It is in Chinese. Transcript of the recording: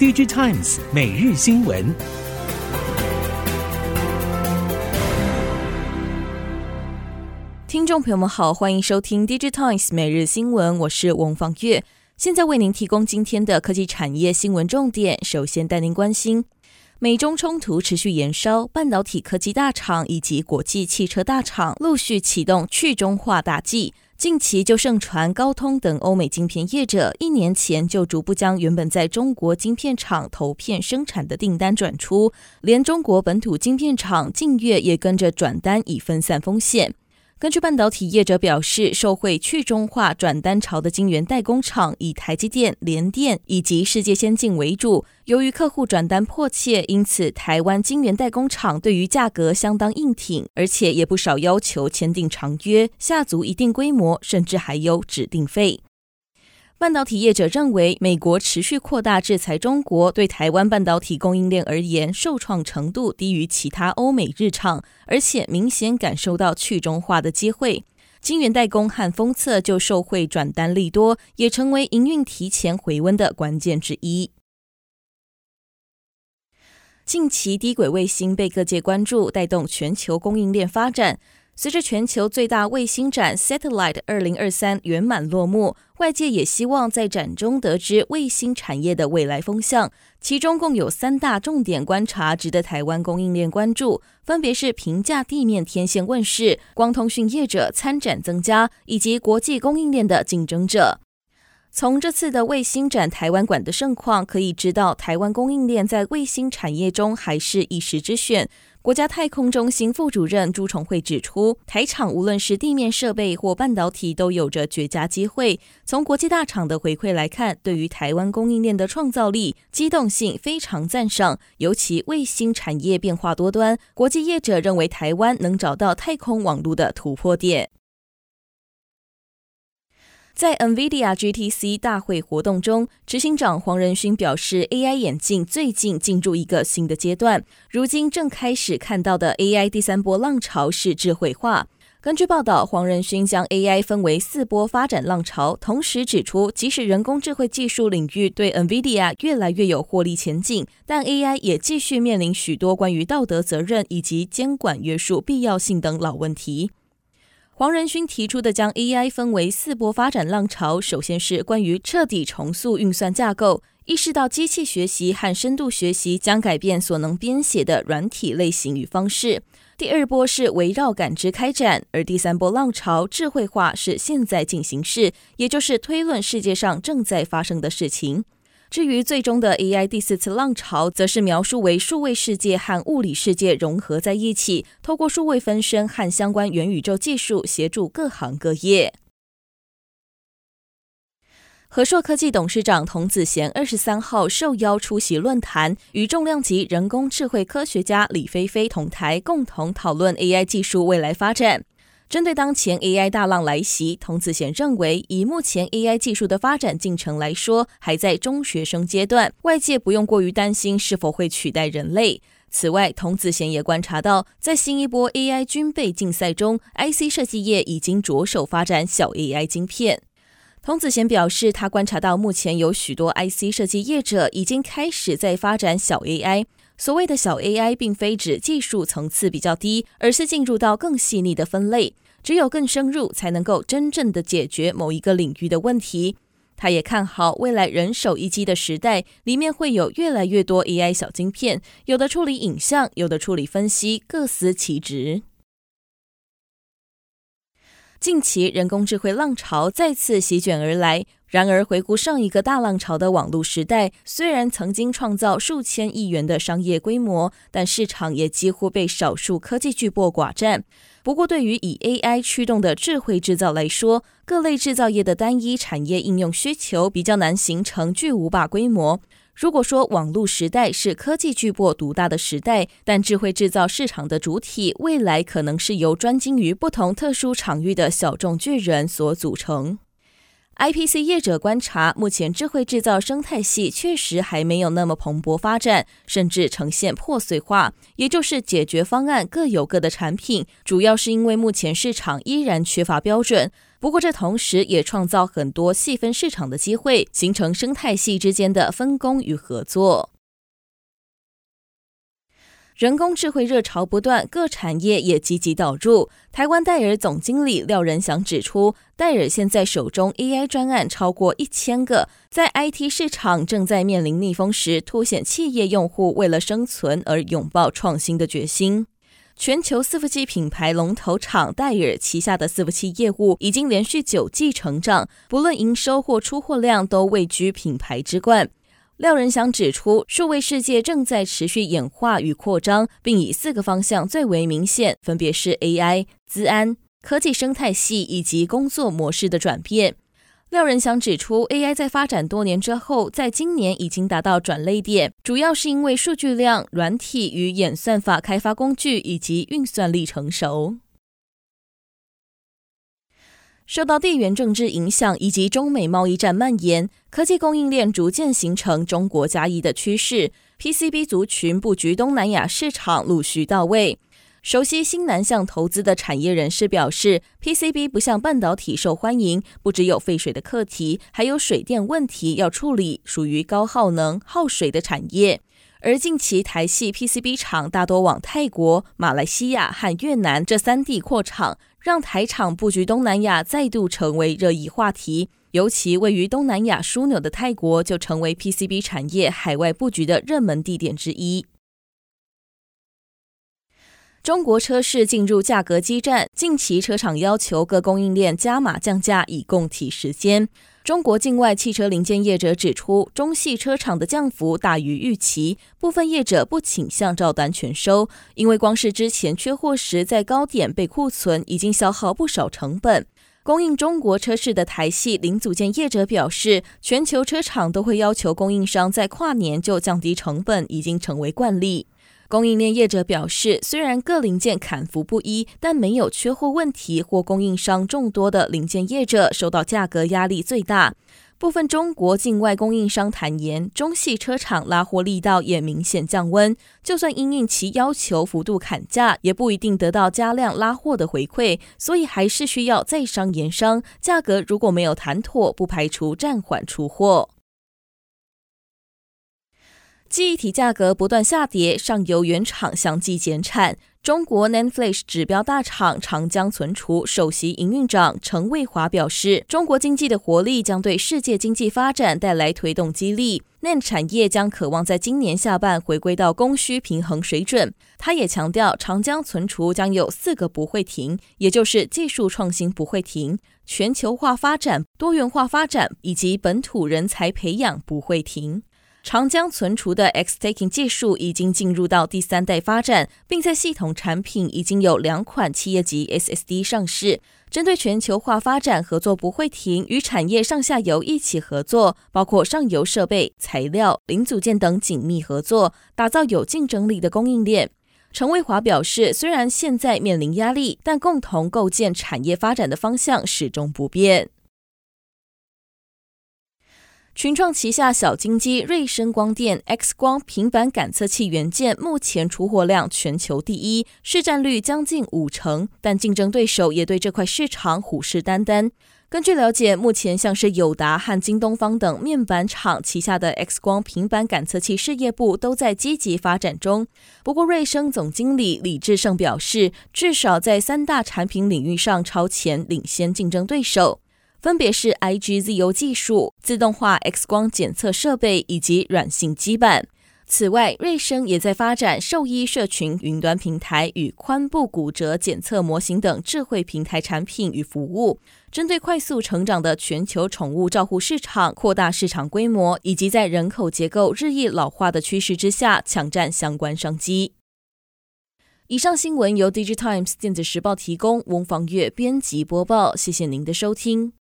DigiTimes 每日新闻。听众朋友们好，欢迎收听 DigiTimes 每日新闻，我是翁方月，现在为您提供今天的科技产业新闻重点。首先带您关心，美中冲突持续延烧，半导体科技大厂以及国际汽车大厂陆续启动去中化大计。近期就盛传高通等欧美晶片业者，一年前就逐步将原本在中国晶片厂投片生产的订单转出，连中国本土晶片厂近月也跟着转单，以分散风险。根据半导体业者表示，受惠去中化转单潮的晶圆代工厂以台积电、联电以及世界先进为主。由于客户转单迫切，因此台湾晶圆代工厂对于价格相当硬挺，而且也不少要求签订长约，下足一定规模，甚至还有指定费。半导体业者认为，美国持续扩大制裁中国，对台湾半导体供应链而言，受创程度低于其他欧美日厂，而且明显感受到去中化的机会。晶圆代工和封测就受惠转单利多，也成为营运提前回温的关键之一。近期低轨卫星被各界关注，带动全球供应链发展。随着全球最大卫星展 Satellite 二零二三圆满落幕，外界也希望在展中得知卫星产业的未来风向。其中共有三大重点观察值得台湾供应链关注，分别是平价地面天线问世、光通讯业者参展增加，以及国际供应链的竞争者。从这次的卫星展台湾馆的盛况可以知道，台湾供应链在卫星产业中还是一时之选。国家太空中心副主任朱重惠指出，台场无论是地面设备或半导体，都有着绝佳机会。从国际大厂的回馈来看，对于台湾供应链的创造力、机动性非常赞赏。尤其卫星产业变化多端，国际业者认为台湾能找到太空网络的突破点。在 NVIDIA GTC 大会活动中，执行长黄仁勋表示，AI 眼镜最近进入一个新的阶段，如今正开始看到的 AI 第三波浪潮是智慧化。根据报道，黄仁勋将 AI 分为四波发展浪潮，同时指出，即使人工智慧技术领域对 NVIDIA 越来越有获利前景，但 AI 也继续面临许多关于道德责任以及监管约束必要性等老问题。黄仁勋提出的将 AI 分为四波发展浪潮，首先是关于彻底重塑运算架构，意识到机器学习和深度学习将改变所能编写的软体类型与方式。第二波是围绕感知开展，而第三波浪潮智慧化是现在进行式，也就是推论世界上正在发生的事情。至于最终的 AI 第四次浪潮，则是描述为数位世界和物理世界融合在一起，透过数位分身和相关元宇宙技术，协助各行各业。和硕科技董事长童子贤二十三号受邀出席论坛，与重量级人工智慧科学家李飞飞同台，共同讨论 AI 技术未来发展。针对当前 AI 大浪来袭，童子贤认为，以目前 AI 技术的发展进程来说，还在中学生阶段，外界不用过于担心是否会取代人类。此外，童子贤也观察到，在新一波 AI 军备竞赛中，IC 设计业已经着手发展小 AI 晶片。童子贤表示，他观察到目前有许多 IC 设计业者已经开始在发展小 AI。所谓的小 AI，并非指技术层次比较低，而是进入到更细腻的分类。只有更深入，才能够真正的解决某一个领域的问题。他也看好未来人手一机的时代，里面会有越来越多 AI 小晶片，有的处理影像，有的处理分析，各司其职。近期人工智慧浪潮再次席卷而来。然而，回顾上一个大浪潮的网络时代，虽然曾经创造数千亿元的商业规模，但市场也几乎被少数科技巨擘寡占。不过，对于以 AI 驱动的智慧制造来说，各类制造业的单一产业应用需求比较难形成巨无霸规模。如果说网络时代是科技巨擘独大的时代，但智慧制造市场的主体未来可能是由专精于不同特殊场域的小众巨人所组成。IPC 业者观察，目前智慧制造生态系确实还没有那么蓬勃发展，甚至呈现破碎化，也就是解决方案各有各的产品，主要是因为目前市场依然缺乏标准。不过这同时也创造很多细分市场的机会，形成生态系之间的分工与合作。人工智慧热潮不断，各产业也积极导入。台湾戴尔总经理廖仁祥指出，戴尔现在手中 AI 专案超过一千个，在 IT 市场正在面临逆风时，凸显企业用户为了生存而拥抱创新的决心。全球伺服器品牌龙头厂戴尔旗下的伺服器业务已经连续九季成长，不论营收或出货量都位居品牌之冠。廖仁祥指出，数位世界正在持续演化与扩张，并以四个方向最为明显，分别是 AI、资安、科技生态系以及工作模式的转变。廖仁祥指出，AI 在发展多年之后，在今年已经达到转捩点，主要是因为数据量、软体与演算法开发工具以及运算力成熟。受到地缘政治影响以及中美贸易战蔓延，科技供应链逐渐形成中国加一的趋势。PCB 族群布局东南亚市场陆续到位。熟悉新南向投资的产业人士表示，PCB 不像半导体受欢迎，不只有废水的课题，还有水电问题要处理，属于高耗能、耗水的产业。而近期台系 PCB 厂大多往泰国、马来西亚和越南这三地扩厂。让台场布局东南亚再度成为热议话题，尤其位于东南亚枢纽的泰国就成为 PCB 产业海外布局的热门地点之一。中国车市进入价格激战，近期车厂要求各供应链加码降价以供体时间。中国境外汽车零件业者指出，中系车厂的降幅大于预期，部分业者不倾向照单全收，因为光是之前缺货时在高点备库存，已经消耗不少成本。供应中国车市的台系零组件业者表示，全球车厂都会要求供应商在跨年就降低成本，已经成为惯例。供应链业者表示，虽然各零件砍幅不一，但没有缺货问题或供应商众多的零件业者受到价格压力最大。部分中国境外供应商坦言，中系车厂拉货力道也明显降温，就算因应其要求幅度砍价，也不一定得到加量拉货的回馈，所以还是需要在商言商。价格如果没有谈妥，不排除暂缓出货。记忆体价格不断下跌，上游原厂相继减产。中国 NAND Flash 指标大厂长江存储首席营运长陈卫华表示，中国经济的活力将对世界经济发展带来推动激励，NAND 产业将渴望在今年下半回归到供需平衡水准。他也强调，长江存储将有四个不会停，也就是技术创新不会停，全球化发展、多元化发展以及本土人才培养不会停。长江存储的 X Taking 技术已经进入到第三代发展，并在系统产品已经有两款企业级 SSD 上市。针对全球化发展，合作不会停，与产业上下游一起合作，包括上游设备、材料、零组件等紧密合作，打造有竞争力的供应链。陈卫华表示，虽然现在面临压力，但共同构建产业发展的方向始终不变。群创旗下小金鸡瑞声光电 X 光平板感测器元件目前出货量全球第一，市占率将近五成，但竞争对手也对这块市场虎视眈眈。根据了解，目前像是友达和京东方等面板厂旗下的 X 光平板感测器事业部都在积极发展中。不过，瑞声总经理李志胜表示，至少在三大产品领域上超前领先竞争对手。分别是 IGZO 技术、自动化 X 光检测设备以及软性基板。此外，瑞声也在发展兽医社群云端平台与髋部骨折检测模型等智慧平台产品与服务，针对快速成长的全球宠物照护市场扩大市场规模，以及在人口结构日益老化的趋势之下抢占相关商机。以上新闻由 DigiTimes 电子时报提供，翁方月编辑播报，谢谢您的收听。